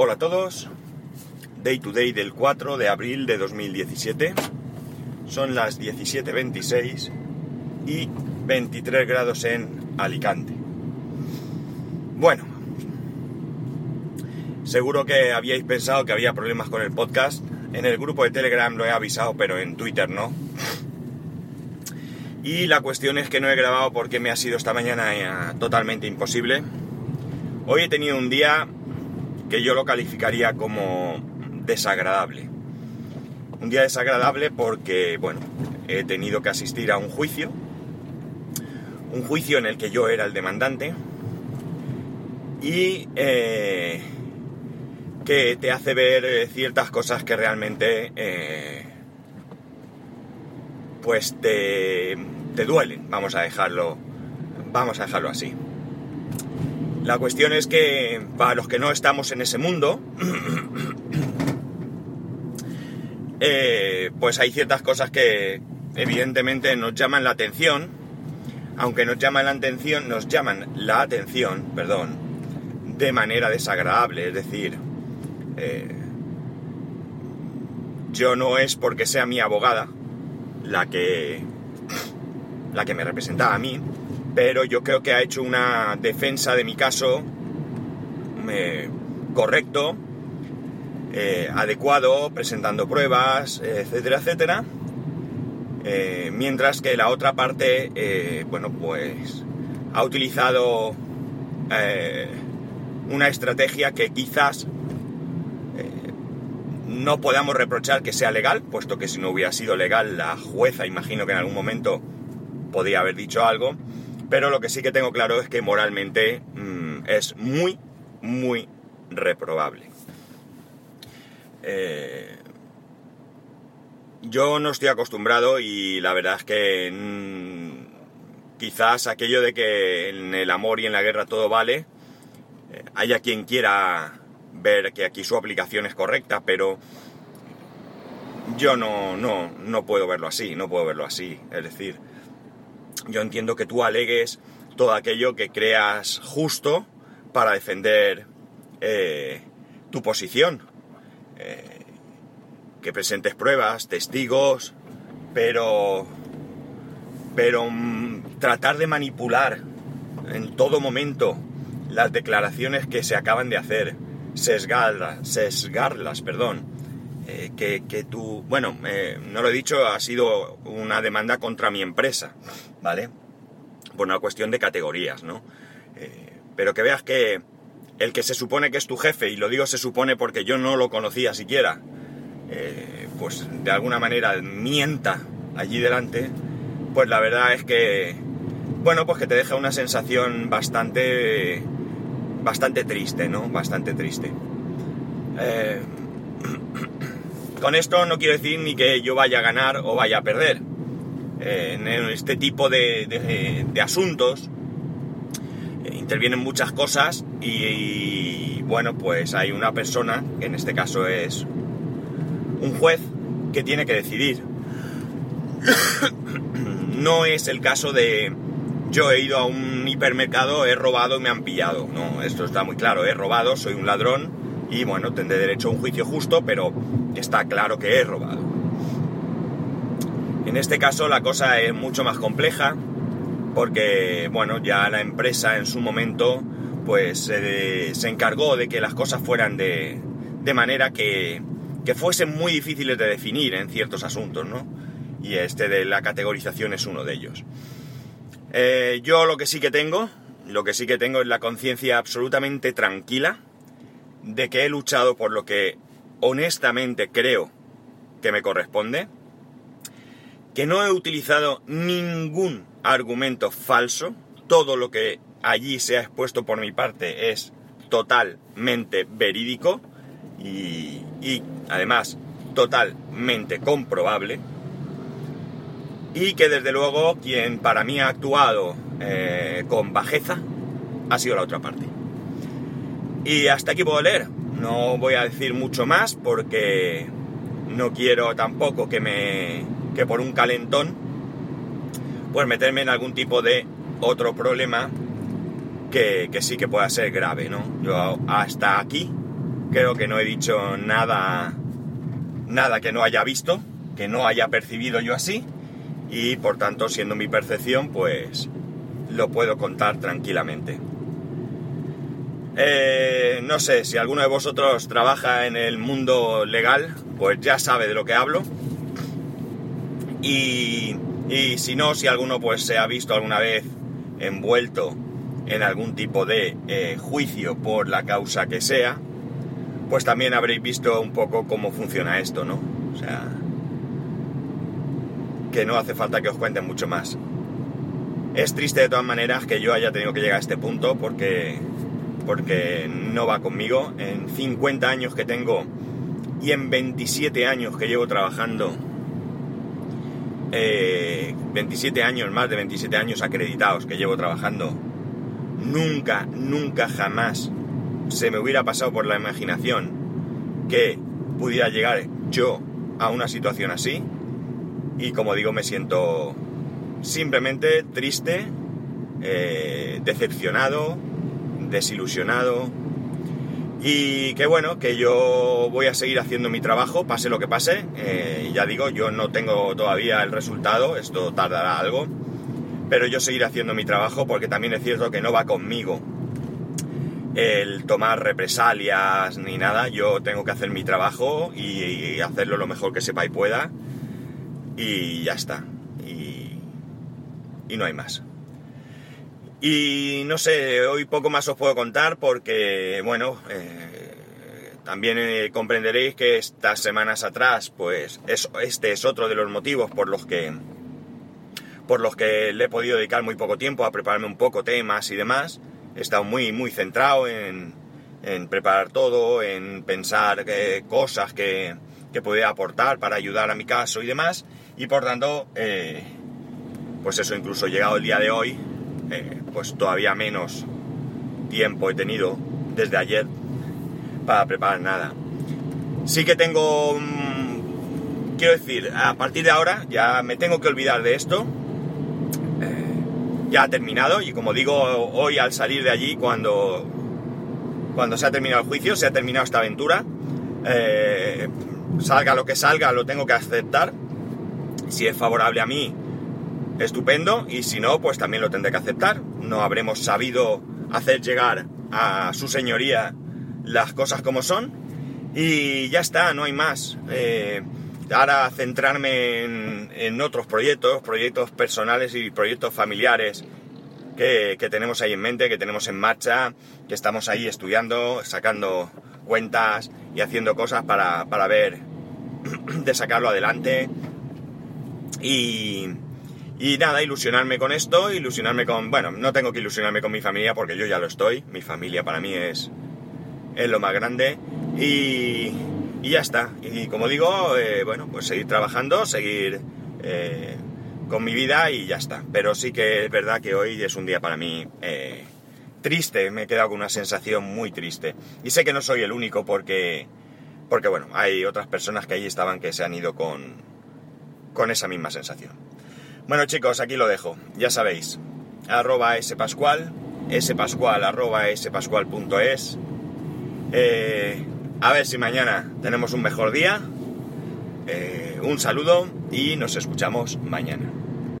Hola a todos, Day to Day del 4 de abril de 2017, son las 17.26 y 23 grados en Alicante. Bueno, seguro que habíais pensado que había problemas con el podcast, en el grupo de Telegram lo he avisado, pero en Twitter no. Y la cuestión es que no he grabado porque me ha sido esta mañana eh, totalmente imposible. Hoy he tenido un día que yo lo calificaría como desagradable. Un día desagradable porque, bueno, he tenido que asistir a un juicio. Un juicio en el que yo era el demandante. Y eh, que te hace ver eh, ciertas cosas que realmente eh, pues te, te duelen. Vamos a dejarlo. Vamos a dejarlo así. La cuestión es que para los que no estamos en ese mundo, eh, pues hay ciertas cosas que evidentemente nos llaman la atención, aunque nos llaman la atención, nos llaman la atención, perdón, de manera desagradable, es decir, eh, yo no es porque sea mi abogada la que la que me representaba a mí, pero yo creo que ha hecho una defensa de mi caso eh, correcto, eh, adecuado, presentando pruebas, etcétera, etcétera. Eh, mientras que la otra parte, bueno, pues ha utilizado una estrategia que quizás no podamos reprochar que sea legal, puesto que si no hubiera sido legal, la jueza imagino que en algún momento podía haber dicho algo, pero lo que sí que tengo claro es que moralmente mmm, es muy, muy reprobable. Eh, yo no estoy acostumbrado y la verdad es que mmm, quizás aquello de que en el amor y en la guerra todo vale, eh, haya quien quiera ver que aquí su aplicación es correcta, pero yo no, no, no puedo verlo así, no puedo verlo así. Es decir, yo entiendo que tú alegues todo aquello que creas justo para defender eh, tu posición. Eh, que presentes pruebas, testigos, pero. Pero mm, tratar de manipular en todo momento las declaraciones que se acaban de hacer, sesgarlas, sesgarlas perdón, eh, que, que, tú, bueno, eh, no lo he dicho, ha sido una demanda contra mi empresa, ¿vale? Por una cuestión de categorías, ¿no? Eh, pero que veas que el que se supone que es tu jefe, y lo digo se supone porque yo no lo conocía siquiera, eh, pues de alguna manera mienta allí delante, pues la verdad es que, bueno, pues que te deja una sensación bastante, bastante triste, ¿no? Bastante triste. Con esto no quiero decir ni que yo vaya a ganar o vaya a perder. Eh, en este tipo de, de, asuntos eh, intervienen muchas cosas y, bueno, pues hay una persona, que en este caso es un juez, que tiene que decidir. no es el caso de yo he ido a un hipermercado, he robado me han pillado. No, esto está muy claro, he robado, soy un ladrón y bueno, tendré derecho a un juicio justo, pero está claro que he robado. En este caso la cosa es mucho más compleja porque, bueno, ya la empresa en su momento pues se encargó de que las cosas fueran de, de manera que, que, fuesen muy difíciles de definir en ciertos asuntos, ¿no? Y este de la categorización es uno de ellos. Eh, yo lo que sí que tengo, lo que sí que tengo es la conciencia absolutamente tranquila de que he luchado por lo que honestamente creo que me corresponde, que no he utilizado ningún argumento falso, todo lo que allí se ha expuesto por mi parte es totalmente verídico y, además totalmente comprobable y que desde luego quien para mí ha actuado eh, con bajeza ha sido la otra parte. Y hasta aquí puedo leer. No voy a decir mucho más porque no quiero tampoco que me. que por un calentón. Pues meterme en algún tipo de otro problema que, que sí que pueda ser grave, ¿no? Yo hasta aquí creo que no he dicho nada, nada que no haya visto, que no haya percibido yo así, y por tanto, siendo mi percepción, pues lo puedo contar tranquilamente. Eh, no sé, si alguno de vosotros trabaja en el mundo legal, pues ya sabe de lo que hablo. Y, si no, si alguno pues se ha visto alguna vez envuelto en algún tipo de eh, juicio por la causa que sea, pues también habréis visto un poco cómo funciona esto, ¿no? O sea, que no hace falta que os cuente mucho más. Es triste de todas maneras que yo haya tenido que llegar a este punto porque, porque no va conmigo. En 50 años que tengo y en 27 años que llevo trabajando, 27 eh, años, más de 27 años acreditados que llevo trabajando, nunca, nunca jamás se me hubiera pasado por la imaginación que pudiera llegar yo a una situación así. Y como digo, me siento simplemente triste, eh, decepcionado, desilusionado. Y que bueno, que yo voy a seguir haciendo mi trabajo, pase lo que pase. Eh, ya digo, yo no tengo todavía el resultado, esto tardará algo. Pero yo seguiré haciendo mi trabajo porque también es cierto que no va conmigo el tomar represalias ni nada. Yo tengo que hacer mi trabajo y, hacerlo lo mejor que sepa y pueda. Y ya está. Y, y no hay más. Y no sé, hoy poco más os puedo contar porque, bueno, eh, también eh, comprenderéis que estas semanas atrás, pues este es otro de los motivos por los que por los que le he podido dedicar muy poco tiempo a prepararme un poco temas y demás he estado muy, muy centrado en, preparar todo, en pensar eh, cosas que, que podía aportar para ayudar a mi caso y demás. Y por tanto, pues eso, incluso llegado el día de hoy, pues todavía menos tiempo he tenido desde ayer para preparar nada. Sí que tengo, mm, quiero decir, a partir de ahora ya me tengo que olvidar de esto ya ha terminado y como digo, hoy al salir de allí, cuando, cuando se ha terminado el juicio, se ha terminado esta aventura, eh, salga lo que salga, lo tengo que aceptar. Si es favorable a mí, estupendo, y si no, pues también lo tendré que aceptar. No habremos sabido hacer llegar a su señoría las cosas como son, y ya está, no hay más. Eh, ahora centrarme en, otros proyectos, proyectos personales y proyectos familiares que, tenemos ahí en mente, que tenemos en marcha, que estamos ahí estudiando, sacando cuentas y haciendo cosas para, ver de sacarlo adelante. Y, y nada, ilusionarme con esto, ilusionarme con... Bueno, no tengo que ilusionarme con mi familia porque yo ya lo estoy. Mi familia para mí es, es lo más grande. Y, y ya está. Y como digo, eh, bueno, pues seguir trabajando, seguir eh, con mi vida y ya está. Pero sí que es verdad que hoy es un día para mí eh, triste, me he quedado con una sensación muy triste. Y sé que no soy el único porque, porque bueno, hay otras personas que ahí estaban que se han ido con, con esa misma sensación. Bueno chicos, aquí lo dejo, ya sabéis, arroba spascual, spascual arroba spascual.es. Eh, a ver si mañana tenemos un mejor día. Eh, un saludo y nos escuchamos mañana.